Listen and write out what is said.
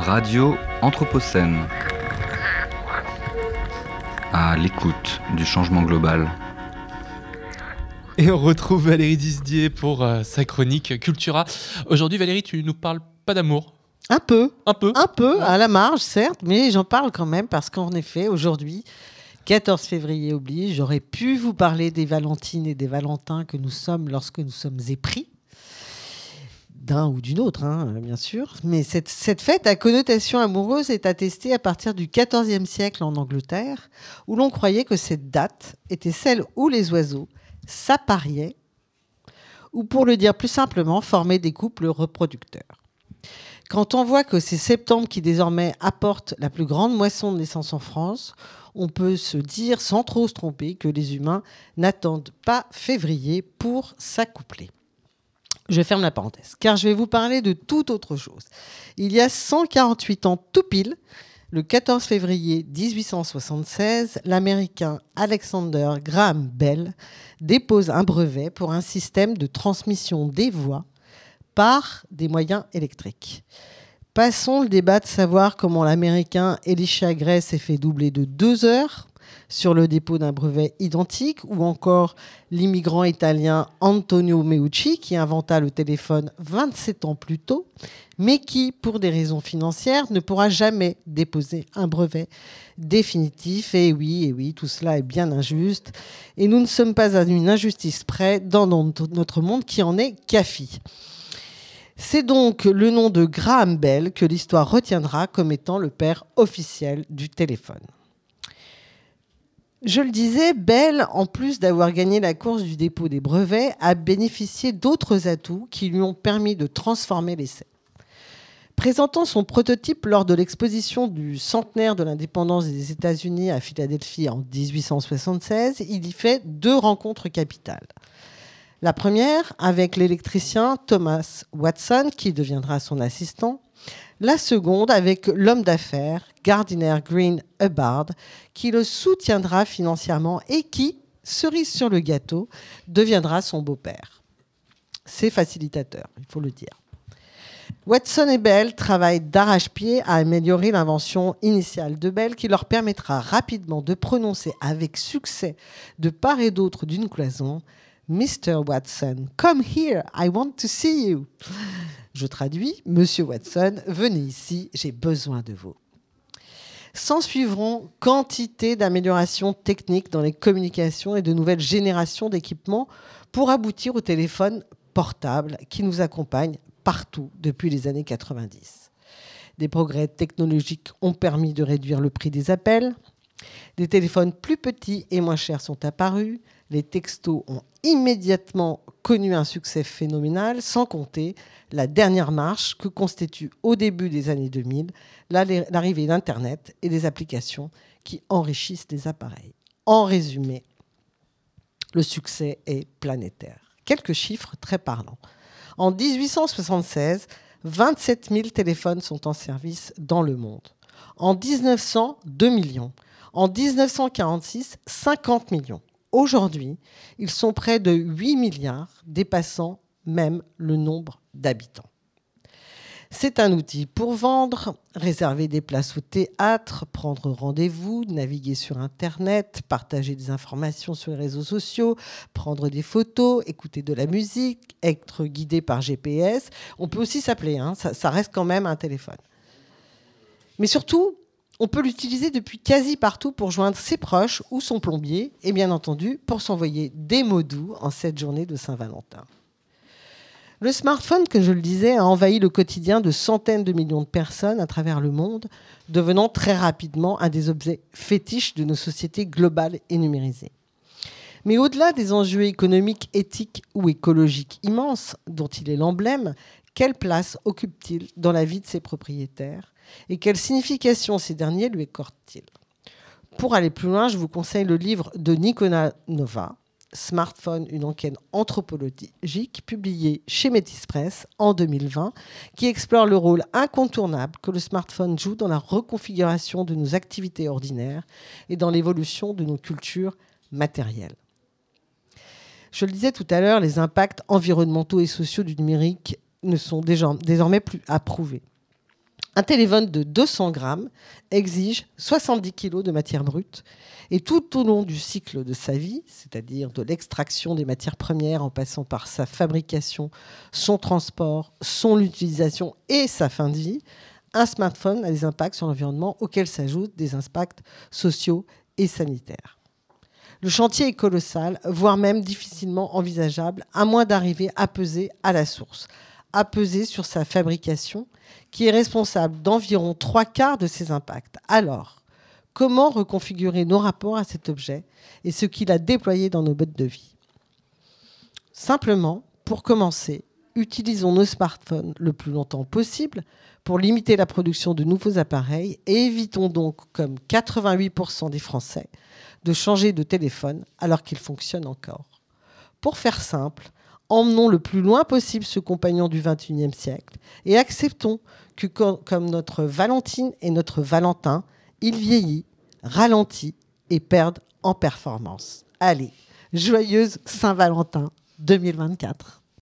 Radio Anthropocène. À l'écoute du changement global. Et on retrouve Valérie Disdier pour euh, sa chronique Cultura. Aujourd'hui, Valérie, tu nous parles pas d'amour Un peu. Un peu Un peu, à la marge, certes, mais j'en parle quand même parce qu'en effet, aujourd'hui, 14 février oblige, j'aurais pu vous parler des Valentines et des Valentins que nous sommes lorsque nous sommes épris d'un ou d'une autre, hein, bien sûr. Mais cette, fête à connotation amoureuse est attestée à partir du XIVe siècle en Angleterre, où l'on croyait que cette date était celle où les oiseaux s'appariaient, ou pour le dire plus simplement, formaient des couples reproducteurs. Quand on voit que c'est septembre qui désormais apporte la plus grande moisson de naissance en France, on peut se dire sans trop se tromper que les humains n'attendent pas février pour s'accoupler. Je ferme la parenthèse, car je vais vous parler de toute autre chose. Il y a 148 ans tout pile, le 14 février 1876, l'Américain Alexander Graham Bell dépose un brevet pour un système de transmission des voix par des moyens électriques. Passons le débat de savoir comment l'Américain Elisha Gray s'est fait doubler de deux heures sur le dépôt d'un brevet identique, ou encore l'immigrant italien Antonio Meucci qui inventa le téléphone 27 ans plus tôt, mais qui, pour des raisons financières, ne pourra jamais déposer un brevet définitif. Et oui, et oui, tout cela est bien injuste. Et nous ne sommes pas à une injustice près dans notre monde qui en est café. C'est donc le nom de Graham Bell que l'histoire retiendra comme étant le père officiel du téléphone. Je le disais, Bell, en plus d'avoir gagné la course du dépôt des brevets, a bénéficié d'autres atouts qui lui ont permis de transformer l'essai. Présentant son prototype lors de l'exposition du centenaire de l'indépendance des États-Unis à Philadelphie en 1876, il y fait deux rencontres capitales. La première avec l'électricien Thomas Watson, qui deviendra son assistant, la seconde avec l'homme d'affaires Gardiner Green Hubbard, qui le soutiendra financièrement et qui, cerise sur le gâteau, deviendra son beau-père. C'est facilitateur, il faut le dire. Watson et Bell travaillent d'arrache-pied à améliorer l'invention initiale de Bell qui leur permettra rapidement de prononcer avec succès de part et d'autre d'une cloison Mr. Watson, come here, I want to see you. Je traduis, Monsieur Watson, venez ici, j'ai besoin de vous. S'en suivront quantité d'améliorations techniques dans les communications et de nouvelles générations d'équipements pour aboutir au téléphone portable qui nous accompagne partout depuis les années 90. Des progrès technologiques ont permis de réduire le prix des appels. Des téléphones plus petits et moins chers sont apparus. Les textos ont immédiatement connu un succès phénoménal, sans compter la dernière marche que constitue au début des années 2000 l'arrivée d'Internet et des applications qui enrichissent les appareils. En résumé, le succès est planétaire. Quelques chiffres très parlants. En 1876, 27 000 téléphones sont en service dans le monde. En 1900, 2 millions. En 1946, 50 millions. Aujourd'hui, ils sont près de 8 milliards, dépassant même le nombre d'habitants. C'est un outil pour vendre, réserver des places au théâtre, prendre rendez-vous, naviguer sur Internet, partager des informations sur les réseaux sociaux, prendre des photos, écouter de la musique, être guidé par GPS. On peut aussi s'appeler, hein, ça, ça reste quand même un téléphone. Mais surtout, on peut l'utiliser depuis quasi partout pour joindre ses proches ou son plombier, et bien entendu pour s'envoyer des mots doux en cette journée de Saint-Valentin. Le smartphone, que je le disais, a envahi le quotidien de centaines de millions de personnes à travers le monde, devenant très rapidement un des objets fétiches de nos sociétés globales et numérisées. Mais au-delà des enjeux économiques, éthiques ou écologiques immenses dont il est l'emblème, quelle place occupe-t-il dans la vie de ses propriétaires et quelle signification ces derniers lui accordent-ils? Pour aller plus loin, je vous conseille le livre de Nicolas Nova, Smartphone, une enquête anthropologique, publié chez Métis Press en 2020, qui explore le rôle incontournable que le smartphone joue dans la reconfiguration de nos activités ordinaires et dans l'évolution de nos cultures matérielles. Je le disais tout à l'heure, les impacts environnementaux et sociaux du numérique ne sont désormais plus approuvés. Un téléphone de 200 grammes exige 70 kg de matière brute et tout au long du cycle de sa vie, c'est-à-dire de l'extraction des matières premières en passant par sa fabrication, son transport, son utilisation et sa fin de vie, un smartphone a des impacts sur l'environnement auxquels s'ajoutent des impacts sociaux et sanitaires. Le chantier est colossal, voire même difficilement envisageable, à moins d'arriver à peser à la source, à peser sur sa fabrication, qui est responsable d'environ trois quarts de ces impacts. Alors, comment reconfigurer nos rapports à cet objet et ce qu'il a déployé dans nos modes de vie? Simplement, pour commencer, utilisons nos smartphones le plus longtemps possible pour limiter la production de nouveaux appareils et évitons donc, comme 88% des Français, de changer de téléphone alors qu'il fonctionne encore. Pour faire simple, emmenons le plus loin possible ce compagnon du XXIe siècle et acceptons que comme notre Valentine et notre Valentin, il vieillit, ralentit et perd en performance. Allez, joyeuse Saint-Valentin 2024.